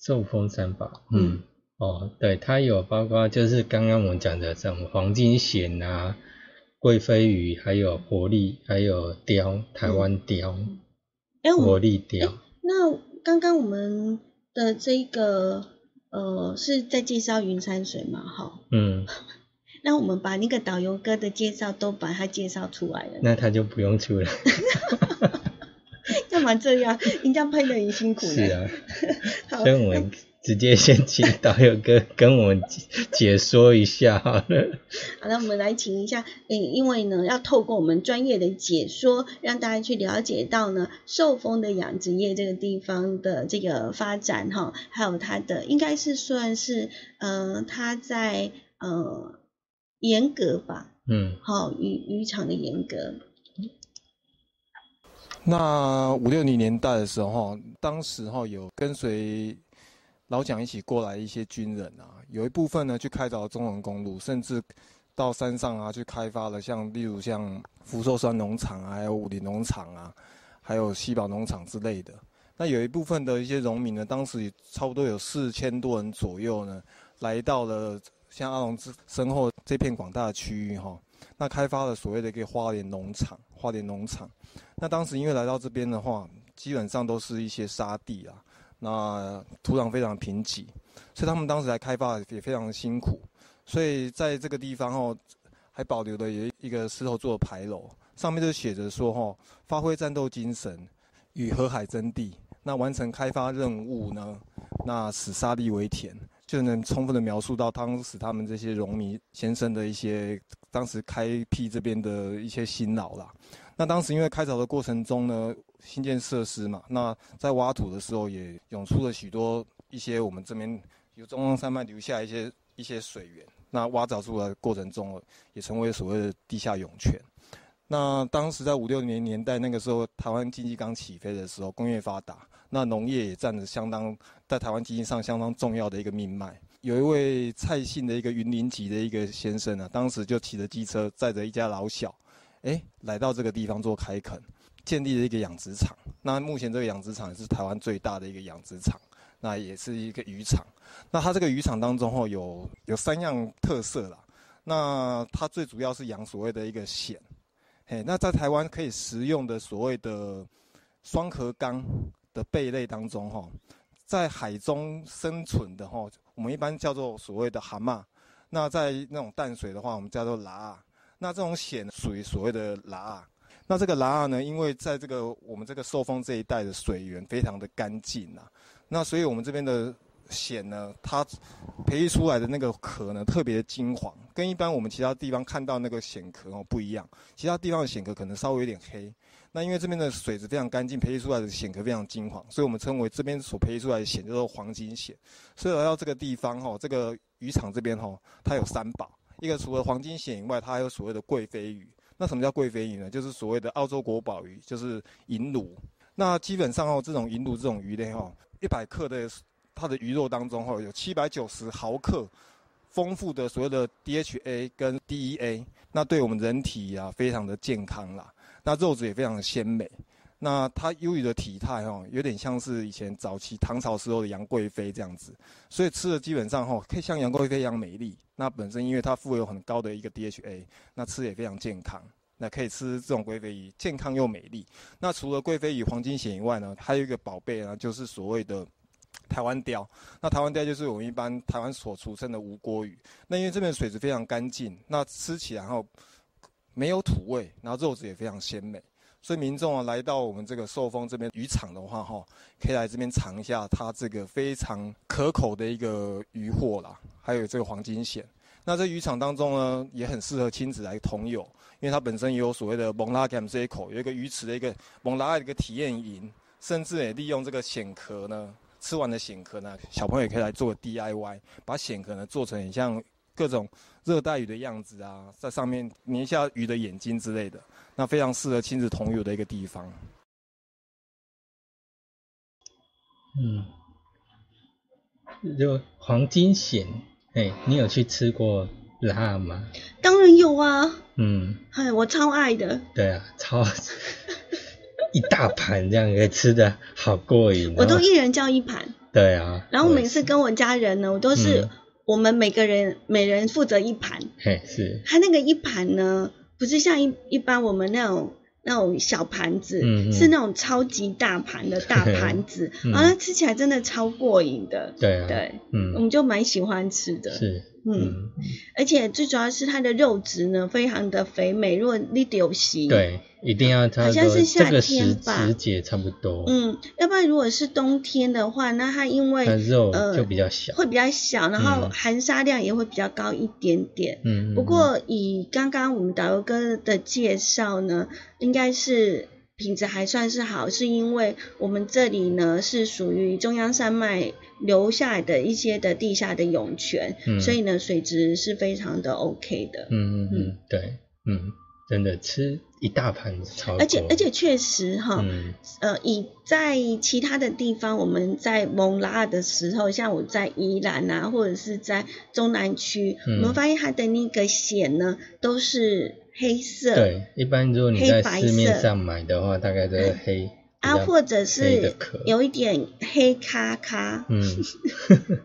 寿丰三宝，嗯，哦，对，它有包括就是刚刚我们讲的什么黄金蚬啊、贵妃鱼，还有活力，还有雕，台湾鲷，活力雕。那刚刚我们的这个呃是在介绍云山水嘛？哈，嗯。*laughs* 那我们把那个导游哥的介绍都把他介绍出来了，那他就不用出来。*laughs* *laughs* 干嘛这样？人家拍的很辛苦。是啊。*laughs* 所以我们直接先请导游哥跟我们解说一下好了。好了，我们来请一下，嗯，因为呢，要透过我们专业的解说，让大家去了解到呢，寿丰的养殖业这个地方的这个发展哈，还有它的应该是算是，呃，它在呃。严格吧，嗯，好渔渔场的严格。那五六零年代的时候，当时哈有跟随老蒋一起过来一些军人啊，有一部分呢去开凿中横公路，甚至到山上啊去开发了，像例如像福寿山农场啊，还有武林农场啊，还有西宝农场之类的。那有一部分的一些农民呢，当时差不多有四千多人左右呢，来到了。像阿龙之身后这片广大的区域哈，那开发了所谓的一个花莲农场，花莲农场。那当时因为来到这边的话，基本上都是一些沙地啊，那土壤非常贫瘠，所以他们当时来开发也非常的辛苦。所以在这个地方哦，还保留了有一个石头做的牌楼，上面就写着说哈，发挥战斗精神与河海争地，那完成开发任务呢，那使沙地为田。就能充分的描述到当时他们这些农民先生的一些当时开辟这边的一些辛劳啦。那当时因为开凿的过程中呢，新建设施嘛，那在挖土的时候也涌出了许多一些我们这边由中央山脉留下一些一些水源。那挖凿出来过程中，也成为所谓的地下涌泉。那当时在五六年年代那个时候，台湾经济刚起飞的时候，工业发达。那农业也占着相当在台湾经济上相当重要的一个命脉。有一位蔡姓的一个云林籍的一个先生啊，当时就骑着机车载着一家老小，哎，来到这个地方做开垦，建立了一个养殖场。那目前这个养殖场也是台湾最大的一个养殖场，那也是一个渔场。那它这个渔场当中哦，有有三样特色啦。那它最主要是养所谓的一个蚬，嘿，那在台湾可以食用的所谓的双壳纲。的贝类当中，哈，在海中生存的哈，我们一般叫做所谓的蛤蟆。那在那种淡水的话，我们叫做喇。那这种蚬属于所谓的喇。那这个喇呢，因为在这个我们这个受风这一带的水源非常的干净呐，那所以我们这边的蚬呢，它培育出来的那个壳呢，特别的金黄，跟一般我们其他地方看到那个蚬壳哦不一样。其他地方的蚬壳可能稍微有点黑。那因为这边的水质非常干净，培育出来的蚬壳非常金黄，所以我们称为这边所培育出来的蚬叫做黄金蚬。所以来到这个地方哈，这个渔场这边哈，它有三宝，一个除了黄金蚬以外，它还有所谓的贵妃鱼。那什么叫贵妃鱼呢？就是所谓的澳洲国宝鱼，就是银鲈。那基本上哦，这种银鲈这种鱼类哈，一百克的它的鱼肉当中哈，有七百九十毫克丰富的所谓的 DHA 跟 DEA，那对我们人体啊非常的健康啦。那肉质也非常的鲜美，那它优于的体态哈，有点像是以前早期唐朝时候的杨贵妃这样子，所以吃的基本上哈，可以像杨贵妃一样美丽。那本身因为它富有很高的一个 DHA，那吃也非常健康。那可以吃这种贵妃鱼，健康又美丽。那除了贵妃鱼、黄金蚬以外呢，还有一个宝贝呢，就是所谓的台湾鲷。那台湾鲷就是我们一般台湾所俗称的无锅鱼。那因为这边水质非常干净，那吃起来后。没有土味，然后肉质也非常鲜美，所以民众啊来到我们这个寿丰这边渔场的话，哈，可以来这边尝一下它这个非常可口的一个渔货啦，还有这个黄金蚬。那这渔场当中呢，也很适合亲子来同游，因为它本身也有所谓的蒙拉 Gam 这一口，有一个鱼池的一个蒙拉的一个体验营，甚至也利用这个蚬壳呢，吃完的蚬壳呢，小朋友也可以来做 DIY，把蚬壳呢做成很像各种热带鱼的样子啊，在上面粘下鱼的眼睛之类的，那非常适合亲子同游的一个地方。嗯，就黄金蚬，哎，你有去吃过辣吗？当然有啊，嗯，哎，我超爱的。对啊，超 *laughs* 一大盘这样可以吃的好过瘾。我都一人叫一盘。对啊。然后每次跟我家人呢，我都是我们每个人每人负责一盘。嘿，是。他那个一盘呢，不是像一一般我们那种。那种小盘子，是那种超级大盘的大盘子，*laughs* 然后它吃起来真的超过瘾的。对啊，对，嗯，我们就蛮喜欢吃的。是，嗯，而且最主要是它的肉质呢，非常的肥美。如果你丢席，对。一定要好像是夏天吧，时节差不多。嗯，要不然如果是冬天的话，那它因为肉就比较小，会比较小，然后含沙量也会比较高一点点。嗯不过以刚刚我们导游哥的介绍呢，应该是品质还算是好，是因为我们这里呢是属于中央山脉留下来的一些的地下的涌泉，所以呢水质是非常的 OK 的。嗯嗯嗯，对，嗯。真的吃一大盘超而且而且确实哈，呃，以在其他的地方，我们在蒙拉的时候，像我在宜兰啊，或者是在中南区，我们发现它的那个蚬呢都是黑色。对，一般如果你在市面上买的话，大概都是黑啊，或者是有一点黑咖咖，嗯，*laughs*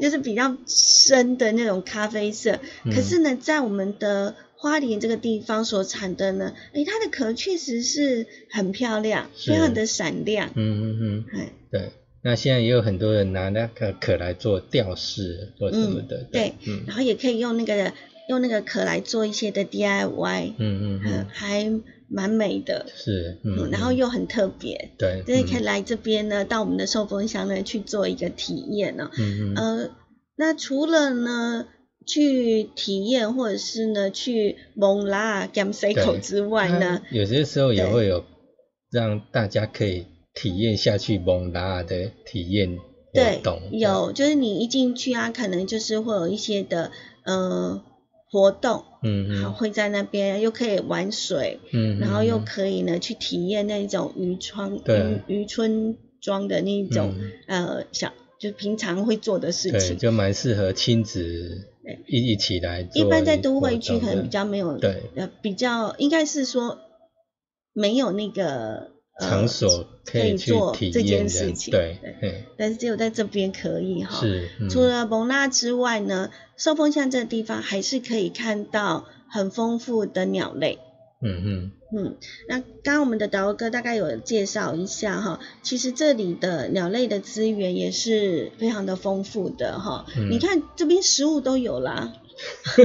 就是比较深的那种咖啡色。可是呢，在我们的花莲这个地方所产的呢，哎，它的壳确实是很漂亮，非常的闪亮。嗯嗯嗯，哎，对。那现在也有很多人拿那个壳来做吊饰或什么的，对，然后也可以用那个用那个壳来做一些的 DIY，嗯嗯嗯，还蛮美的，是，嗯，然后又很特别，对，所以可以来这边呢，到我们的寿丰乡呢去做一个体验呢，嗯嗯，呃，那除了呢。去体验，或者是呢，去蒙拉 Gam C 口之外呢，有些时候也会有让大家可以体验下去蒙拉的体验活动。有，就是你一进去啊，可能就是会有一些的呃活动，嗯嗯，会在那边又可以玩水，嗯，然后又可以呢去体验那种渔村渔渔村庄的那种呃小，就平常会做的事情，就蛮适合亲子。一一起来，一般在都会区可能比较没有，对，呃，比较应该是说没有那个场所可以做这件事情，对，但是只有在这边可以哈。是，除了蒙纳之外呢，寿丰乡这个地方还是可以看到很丰富的鸟类。嗯嗯嗯，那刚刚我们的导游哥大概有介绍一下哈，其实这里的鸟类的资源也是非常的丰富的哈。你看这边食物都有啦，*laughs* 不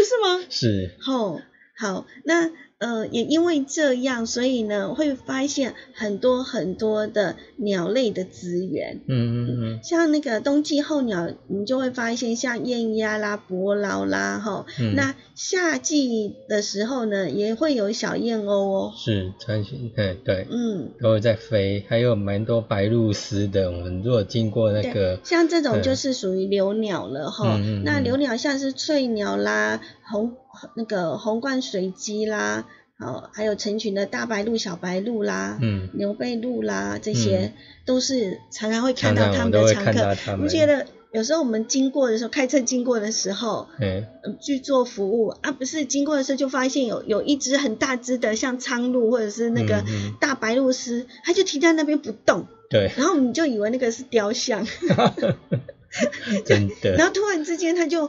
是吗？是。好，好，那。呃，也因为这样，所以呢，会发现很多很多的鸟类的资源。嗯嗯嗯。像那个冬季候鸟，你就会发现像燕鸭啦、伯劳啦，哈。嗯。那夏季的时候呢，也会有小燕鸥哦。是，穿行，哎，对。嗯。都会在飞，还有蛮多白鹭鸶的。我们如果经过那个，像这种就是属于留鸟了哈。嗯嗯。那留鸟像是翠鸟啦，红。那个红冠水鸡啦，好，还有成群的大白鹭、小白鹭啦，嗯，牛背鹭啦，这些都是常常会看到他们的常客。我们觉得有时候我们经过的时候，开车经过的时候，嗯，去做服务啊，不是经过的时候就发现有有一只很大只的像苍鹭或者是那个大白鹭鸶，它就停在那边不动，对，然后我们就以为那个是雕像。*laughs* *laughs* 真的，然后突然之间，他就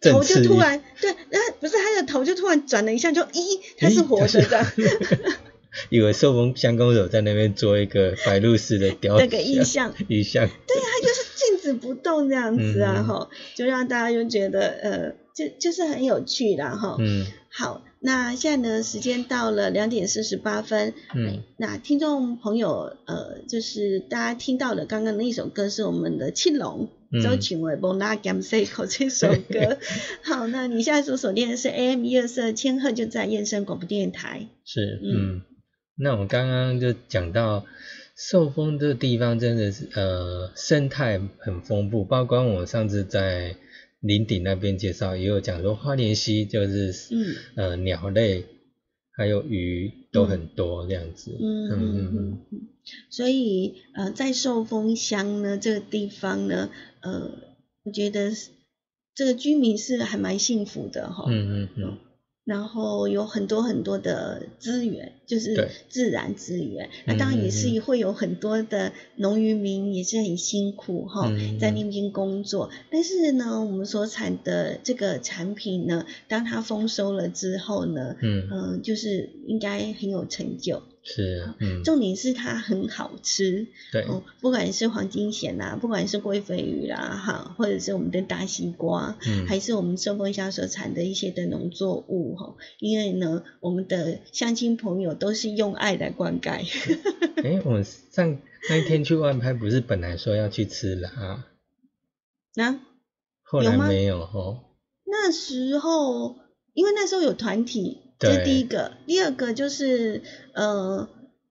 头就突然对，然后不是他的头就突然转了一下，就咦，他是活着的。*laughs* 以为寿丰相公手在那边做一个白鹭似的雕那个意象，意象。对，他就是静止不动这样子啊，哈，就让大家就觉得呃，就就是很有趣啦，哈。嗯。好，那现在呢，时间到了两点四十八分。嗯。那听众朋友，呃，就是大家听到的刚刚那一首歌是我们的青龙。周群伟《蒙拉 Gam C 口》这首歌。*laughs* 好，那你现在所锁定的是 AM 一二四千赫，就在燕声广播电台。是，嗯，那我们刚刚就讲到寿丰这个地方，真的是呃生态很丰富，包括我上次在林顶那边介绍，也有讲说花莲溪就是嗯。呃鸟类还有鱼都很多这样子。嗯嗯嗯嗯，所以呃，在寿丰乡呢这个地方呢，呃，我觉得这个居民是还蛮幸福的哈。嗯嗯嗯。然后有很多很多的资源，就是自然资源。那当然也嗯是会有很多的农渔民也是很辛苦哈，嗯在那边工作。但是呢，我们所产的这个产品呢，当它丰收了之后呢，嗯嗯、就是应该很有成就。是，嗯，重点是它很好吃，对，哦，不管是黄金蚬啦，不管是贵飞鱼啦，哈，或者是我们的大西瓜，嗯。还是我们顺丰乡所产的一些的农作物，哈，因为呢，我们的乡亲朋友都是用爱来灌溉，哎，*laughs* 我们上那一天去外拍，不是本来说要去吃啦，那后来有吗？没有哦。那时候，因为那时候有团体，这是第一个，第二个就是呃，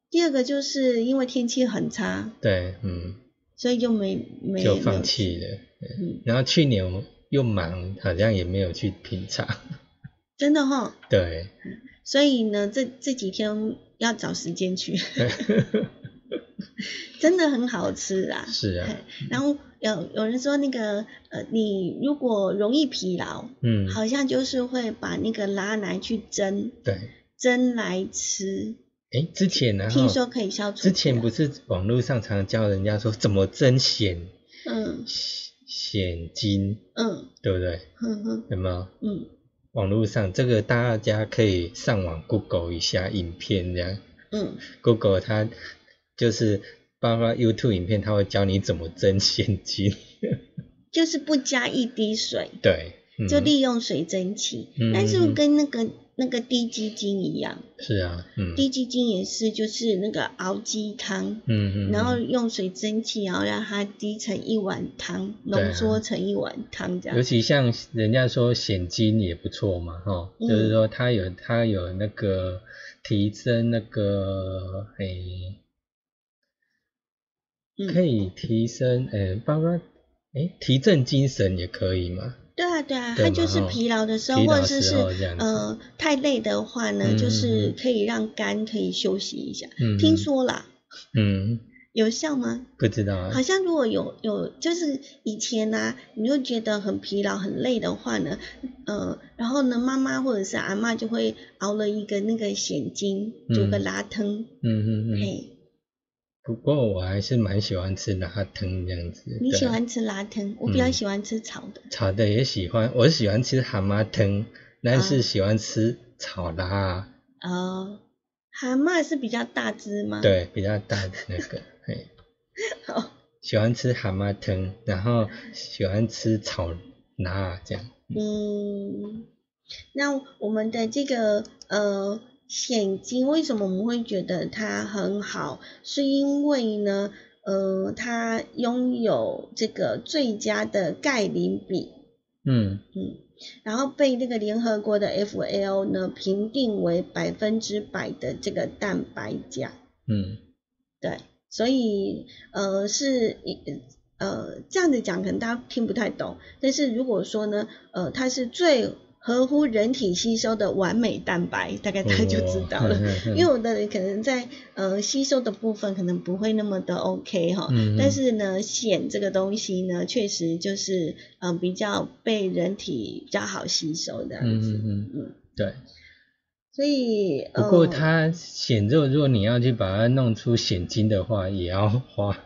第二个就是因为天气很差，对，嗯，所以就没没就放弃了。嗯，然后去年我又忙，好像也没有去品尝。*laughs* 真的哈，对，所以呢，这这几天要找时间去 *laughs* *laughs* 真的很好吃啊。是啊，然后有有人说那个呃，你如果容易疲劳，嗯，好像就是会把那个拉来去蒸，对。蒸来吃，哎，之前呢，听说可以消除。之前不是网络上常教人家说怎么蒸咸嗯咸精，嗯对不对？嗯哼有没有？嗯网络上这个大家可以上网 Google 一下影片，这样嗯 Google 它就是包括 YouTube 影片，它会教你怎么蒸蚬精。*laughs* 就是不加一滴水，对，嗯。就利用水蒸气，嗯但是跟那个那个低基金一样，是啊，嗯。滴鸡精也是就是那个熬鸡汤。嗯嗯，然后嗯用水蒸气，然后让它滴成一碗汤，浓缩成一碗汤这样。尤其像人家说蚬精也不错嘛，哈、嗯。就是说它有它有那个提升那个诶，嗯可以提升嗯，包括哎提振精神也可以嘛，对啊，对啊，它就是疲劳的时候，或者是是呃太累的话呢，嗯就是嗯可以让肝可以休息一下。嗯，听说啦，嗯。有效吗？不知道啊。好，像如果有有，就是以前呢、你就觉得很疲劳、很累的话呢，呃，然后呢，妈妈或者是阿嬷就会熬了一个那个咸精，煮个嗯拉汤，嗯嗯嗯，嘿，不过我还是蛮喜欢吃拉汤这样子，你喜欢吃拉汤，我比较嗯喜欢吃炒的。炒的也喜欢，我喜欢吃蛤蟆汤，但是啊喜欢吃炒拉，哦，蛤蟆是比较大只吗？，对，比较大的那个，*laughs* 嘿。好，喜欢吃蛤蟆汤，然后喜欢吃炒拉这样。嗯，那我们的这个呃蚬精，为什么我们会觉得它很好？是因为呢，呃，它拥有这个最佳的钙磷比，嗯。嗯，然后被那个联合国的 FAO 呢评定为百分之百的这个蛋白钾，嗯。对，所以呃是一呃这样子讲可能大家听不太懂，但是如果说呢，呃它是最合乎人体吸收的完美蛋白，大概大家就知道了。哦因为有的人可能在呃吸收的部分可能不会那么的 OK 哈，嗯嗯但是呢硒这个东西呢，确实就是呃比较被人体比较好吸收的样嗯子，嗯嗯，嗯，对。所以不过呃它蚬肉，如果你要去把它弄出蚬精的话，也要花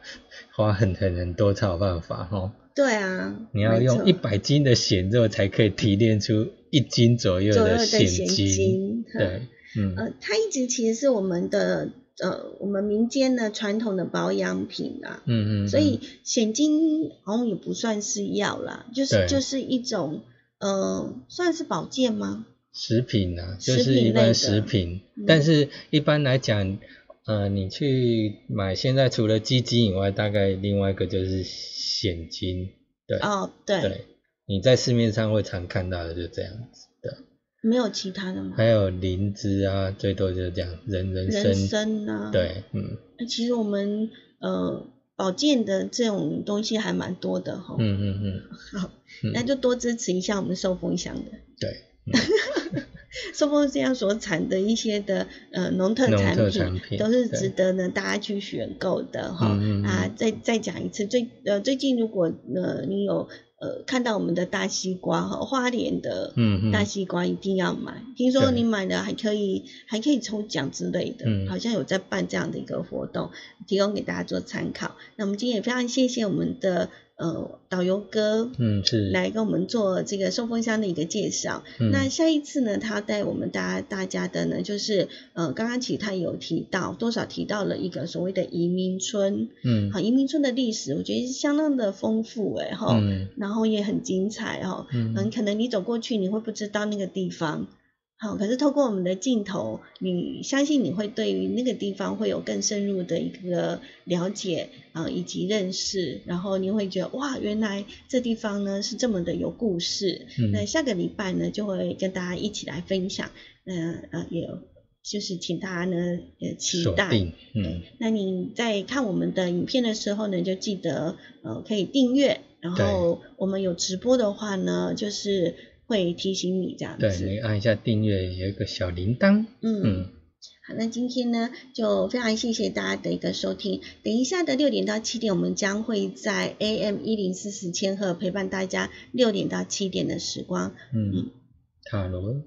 花很很很多才有办法哈。对啊，你要用一百斤的蚬肉才可以提炼出一斤左右的蚬蚬精。对，嗯。呃，它一直其实是我们的呃我们民间的传统的保养品啊，嗯嗯，所以蚬精好像也不算是药啦，就是就是一种呃算是保健吗？食品啊，就是一般品食品，嗯。但是一般来讲，呃，你去买现在除了基金以外，大概另外一个就是蚬精，对，哦，对，对，你在市面上会常看到的就这样子的。没有其他的吗？还有灵芝啊，最多就是这样，人人参，人参啊，对，嗯那其实我们呃保健的这种东西还蛮多的哈。嗯嗯嗯，*laughs* 好，嗯那就多支持一下我们寿丰乡的。对，*laughs* 寿丰乡所产的一些的呃农特产品，都是值得呢大家去选购的哈。嗯嗯嗯啊，再再讲一次，最呃最近如果呃你有呃看到我们的大西瓜哈，花莲的嗯嗯大西瓜一定要买。听说你买了还可以还可以抽奖之类的，嗯好像有在办这样的一个活动，提供给大家做参考。那我们今天也非常谢谢我们的呃导游哥，嗯是，来跟我们做这个寿丰乡的一个介绍。嗯那下一次呢，他带我们大家大家的呢，就是呃，刚刚其实他有提到，多少提到了一个所谓的移民村。嗯好，移民村的历史，我觉得相当的丰富哎哈，嗯然后也很精彩哦。嗯嗯，可能你走过去，你会不知道那个地方。好，可是透过我们的镜头，你相信你会对于那个地方会有更深入的一个了解啊、以及认识，然后你会觉得哇，原来这地方呢是这么的有故事。嗯那下个礼拜呢，就会跟大家一起来分享。那呃，也就是请大家呢呃期待。嗯那你在看我们的影片的时候呢，就记得呃可以订阅，然后我们有直播的话呢，就是会提醒你这样对，子。你按一下订阅，有一个小铃铛，嗯。嗯。好，那今天呢，就非常谢谢大家的一个收听。等一下的六点到七点，我们将会在 AM 一零四四千赫陪伴大家六点到七点的时光。嗯，塔罗，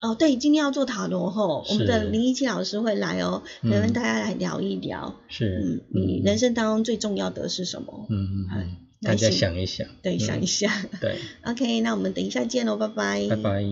哦，对，今天要做塔罗吼，我们的林一清老师会来哦，嗯。跟大家来聊一聊。是。嗯，，你人生当中最重要的是什么？嗯嗯哎。嗯，大家想一想，对，嗯想一想。对，*laughs* OK，那我们等一下见喽，拜拜。拜拜。